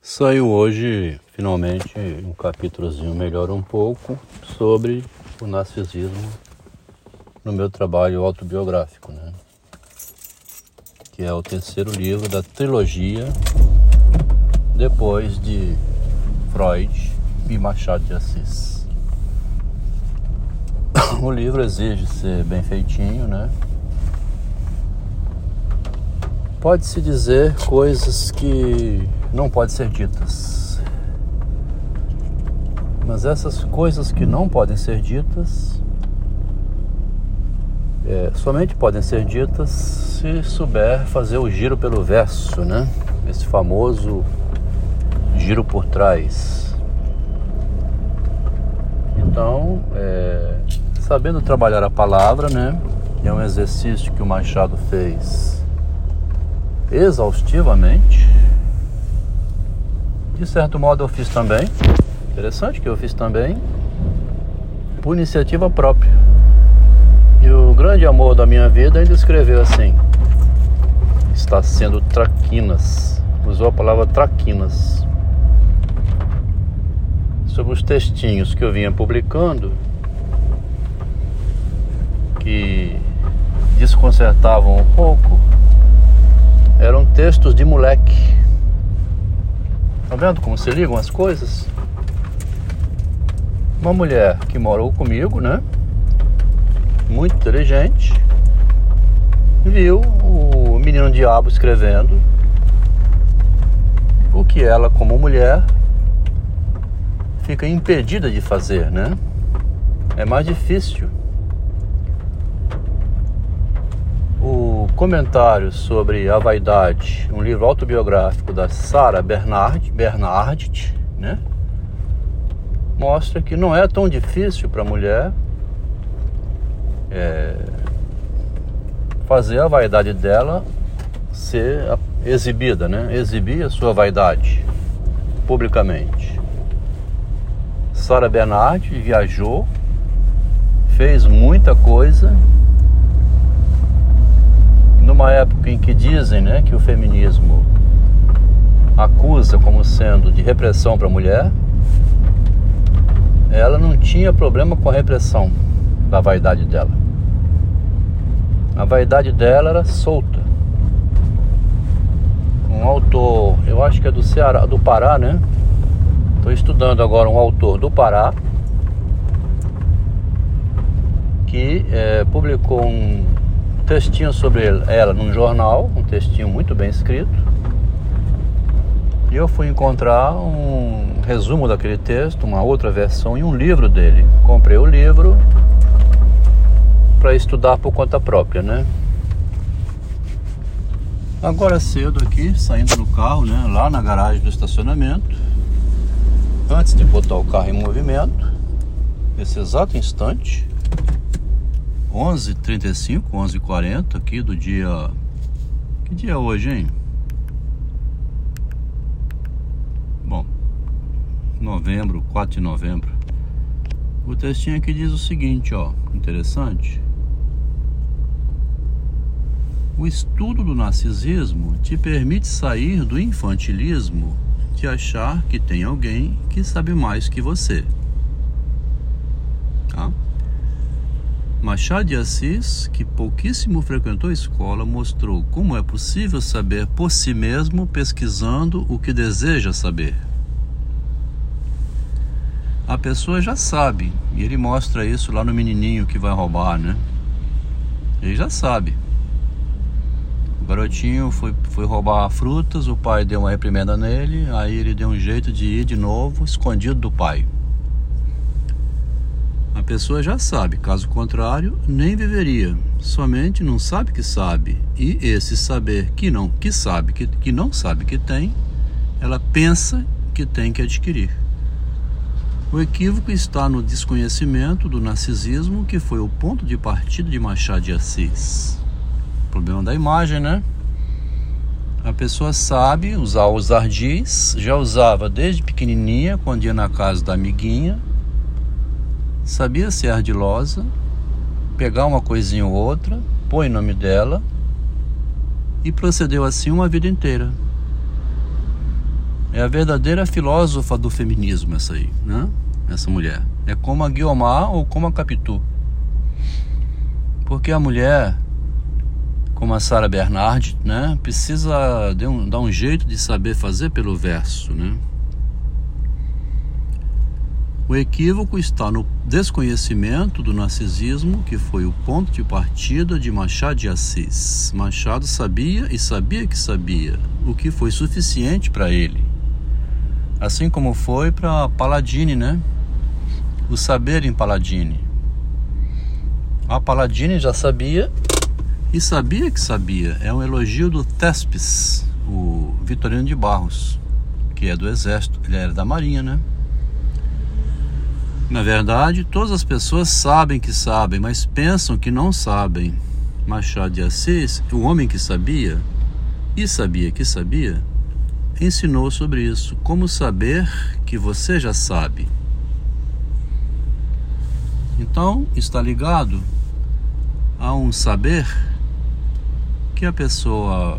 Saiu hoje, finalmente, um capítulozinho melhor um pouco sobre o narcisismo no meu trabalho autobiográfico, né? Que é o terceiro livro da trilogia depois de Freud e Machado de Assis. O livro exige ser bem feitinho, né? Pode-se dizer coisas que não podem ser ditas. Mas essas coisas que não podem ser ditas é, somente podem ser ditas se souber fazer o giro pelo verso, né? Esse famoso giro por trás. Então, é, sabendo trabalhar a palavra, né? É um exercício que o Machado fez exaustivamente. De certo modo eu fiz também. Interessante que eu fiz também por iniciativa própria. E o grande amor da minha vida ainda escreveu assim: está sendo traquinas. Usou a palavra traquinas. Sobre os textinhos que eu vinha publicando, que desconcertavam um pouco, eram textos de moleque. Tá vendo como se ligam as coisas? Uma mulher que morou comigo, né? Muito inteligente, viu o menino diabo escrevendo o que ela, como mulher, fica impedida de fazer, né? É mais difícil comentário sobre a vaidade, um livro autobiográfico da Sarah Bernard, Bernardt, né? Mostra que não é tão difícil para a mulher é, fazer a vaidade dela ser exibida, né? Exibir a sua vaidade publicamente. Sarah Bernard viajou, fez muita coisa numa época em que dizem né, que o feminismo acusa como sendo de repressão para a mulher, ela não tinha problema com a repressão da vaidade dela. A vaidade dela era solta. Um autor, eu acho que é do Ceará, do Pará, né? Estou estudando agora um autor do Pará que é, publicou um textinho sobre ela num jornal, um textinho muito bem escrito. E eu fui encontrar um resumo daquele texto, uma outra versão e um livro dele. Comprei o livro para estudar por conta própria, né? Agora cedo aqui, saindo do carro, né, lá na garagem do estacionamento, antes de botar o carro em movimento, nesse exato instante, 11h35, 11h40 aqui do dia. Que dia é hoje, hein? Bom, novembro, 4 de novembro. O textinho aqui diz o seguinte, ó, interessante. O estudo do narcisismo te permite sair do infantilismo de achar que tem alguém que sabe mais que você. Tá? Machado de Assis, que pouquíssimo frequentou a escola, mostrou como é possível saber por si mesmo pesquisando o que deseja saber. A pessoa já sabe, e ele mostra isso lá no menininho que vai roubar, né? Ele já sabe. O garotinho foi, foi roubar frutas, o pai deu uma reprimenda nele, aí ele deu um jeito de ir de novo, escondido do pai pessoa já sabe, caso contrário, nem viveria. Somente não sabe que sabe. E esse saber que não, que sabe, que, que não sabe que tem, ela pensa que tem que adquirir. O equívoco está no desconhecimento do narcisismo, que foi o ponto de partida de Machado de Assis. Problema da imagem, né? A pessoa sabe usar os ardis, já usava desde pequenininha, quando ia na casa da amiguinha, sabia ser ardilosa, pegar uma coisinha ou outra, põe o nome dela e procedeu assim uma vida inteira. É a verdadeira filósofa do feminismo essa aí, né? Essa mulher. É como a Guiomar ou como a Capitu. Porque a mulher, como a Sara Bernard, né, precisa um, dar um jeito de saber fazer pelo verso, né? O equívoco está no desconhecimento do narcisismo, que foi o ponto de partida de Machado de Assis. Machado sabia e sabia que sabia, o que foi suficiente para ele. Assim como foi para Paladini, né? O saber em Paladini. A Paladini já sabia e sabia que sabia. É um elogio do Thespes, o Vitorino de Barros, que é do exército, ele era da marinha, né? Na verdade, todas as pessoas sabem que sabem, mas pensam que não sabem. Machado de Assis, o homem que sabia e sabia que sabia, ensinou sobre isso. Como saber que você já sabe. Então, está ligado a um saber que a pessoa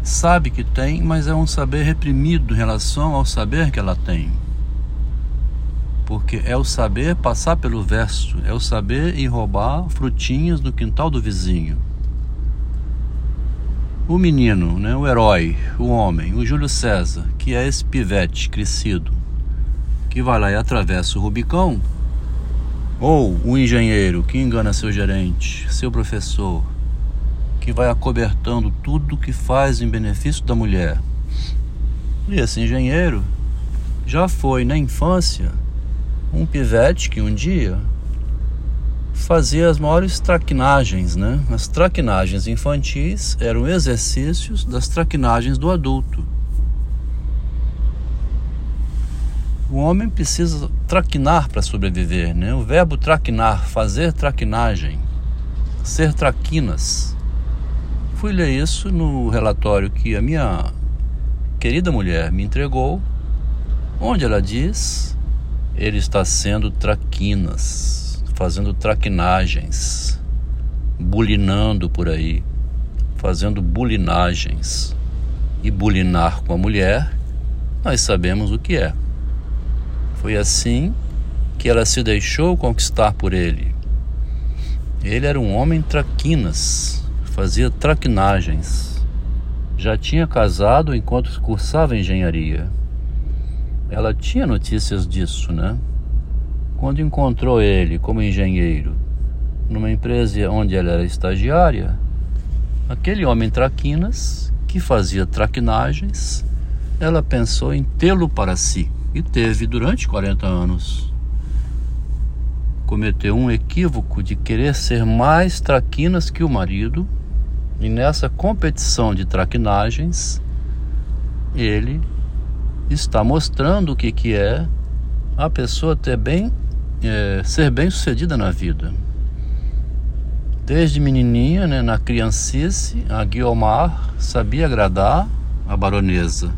sabe que tem, mas é um saber reprimido em relação ao saber que ela tem porque é o saber passar pelo verso, é o saber ir roubar frutinhas no quintal do vizinho. O menino, né, o herói, o homem, o Júlio César, que é esse pivete crescido, que vai lá e atravessa o Rubicão, ou o engenheiro que engana seu gerente, seu professor, que vai acobertando tudo que faz em benefício da mulher. E esse engenheiro já foi na infância um pivete que um dia fazia as maiores traquinagens, né? As traquinagens infantis eram exercícios das traquinagens do adulto. O homem precisa traquinar para sobreviver, né? O verbo traquinar, fazer traquinagem, ser traquinas. Fui ler isso no relatório que a minha querida mulher me entregou, onde ela diz ele está sendo traquinas, fazendo traquinagens, bulinando por aí, fazendo bulinagens. E bulinar com a mulher, nós sabemos o que é. Foi assim que ela se deixou conquistar por ele. Ele era um homem traquinas, fazia traquinagens. Já tinha casado enquanto cursava engenharia ela tinha notícias disso, né? Quando encontrou ele como engenheiro numa empresa onde ela era estagiária, aquele homem traquinas que fazia traquinagens, ela pensou em tê-lo para si e teve durante 40 anos. Cometeu um equívoco de querer ser mais traquinas que o marido, e nessa competição de traquinagens, ele está mostrando o que, que é a pessoa ter bem, é, ser bem sucedida na vida. Desde menininha, né, na criancice, a Guiomar sabia agradar a baronesa.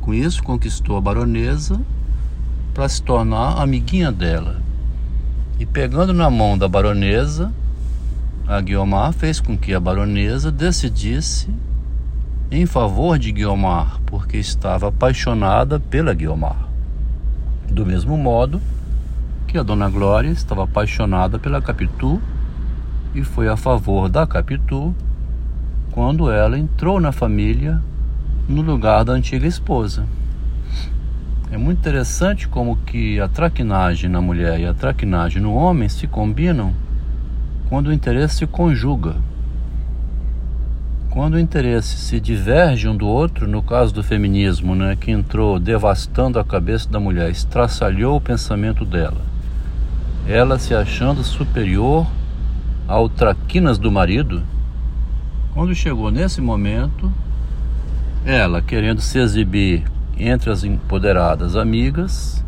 Com isso, conquistou a baronesa para se tornar amiguinha dela. E pegando na mão da baronesa, a Guiomar fez com que a baronesa decidisse em favor de Guiomar, porque estava apaixonada pela Guiomar. Do mesmo modo que a Dona Glória estava apaixonada pela Capitu e foi a favor da Capitu quando ela entrou na família no lugar da antiga esposa. É muito interessante como que a traquinagem na mulher e a traquinagem no homem se combinam quando o interesse se conjuga. Quando o interesse se diverge um do outro, no caso do feminismo, né, que entrou devastando a cabeça da mulher, estraçalhou o pensamento dela, ela se achando superior ao traquinas do marido, quando chegou nesse momento, ela querendo se exibir entre as empoderadas amigas,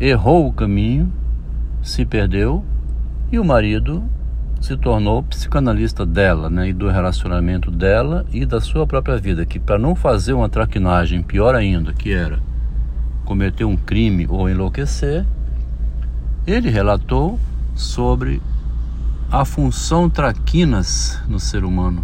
errou o caminho, se perdeu e o marido se tornou psicanalista dela, né, e do relacionamento dela e da sua própria vida, que para não fazer uma traquinagem pior ainda, que era cometer um crime ou enlouquecer, ele relatou sobre a função traquinas no ser humano.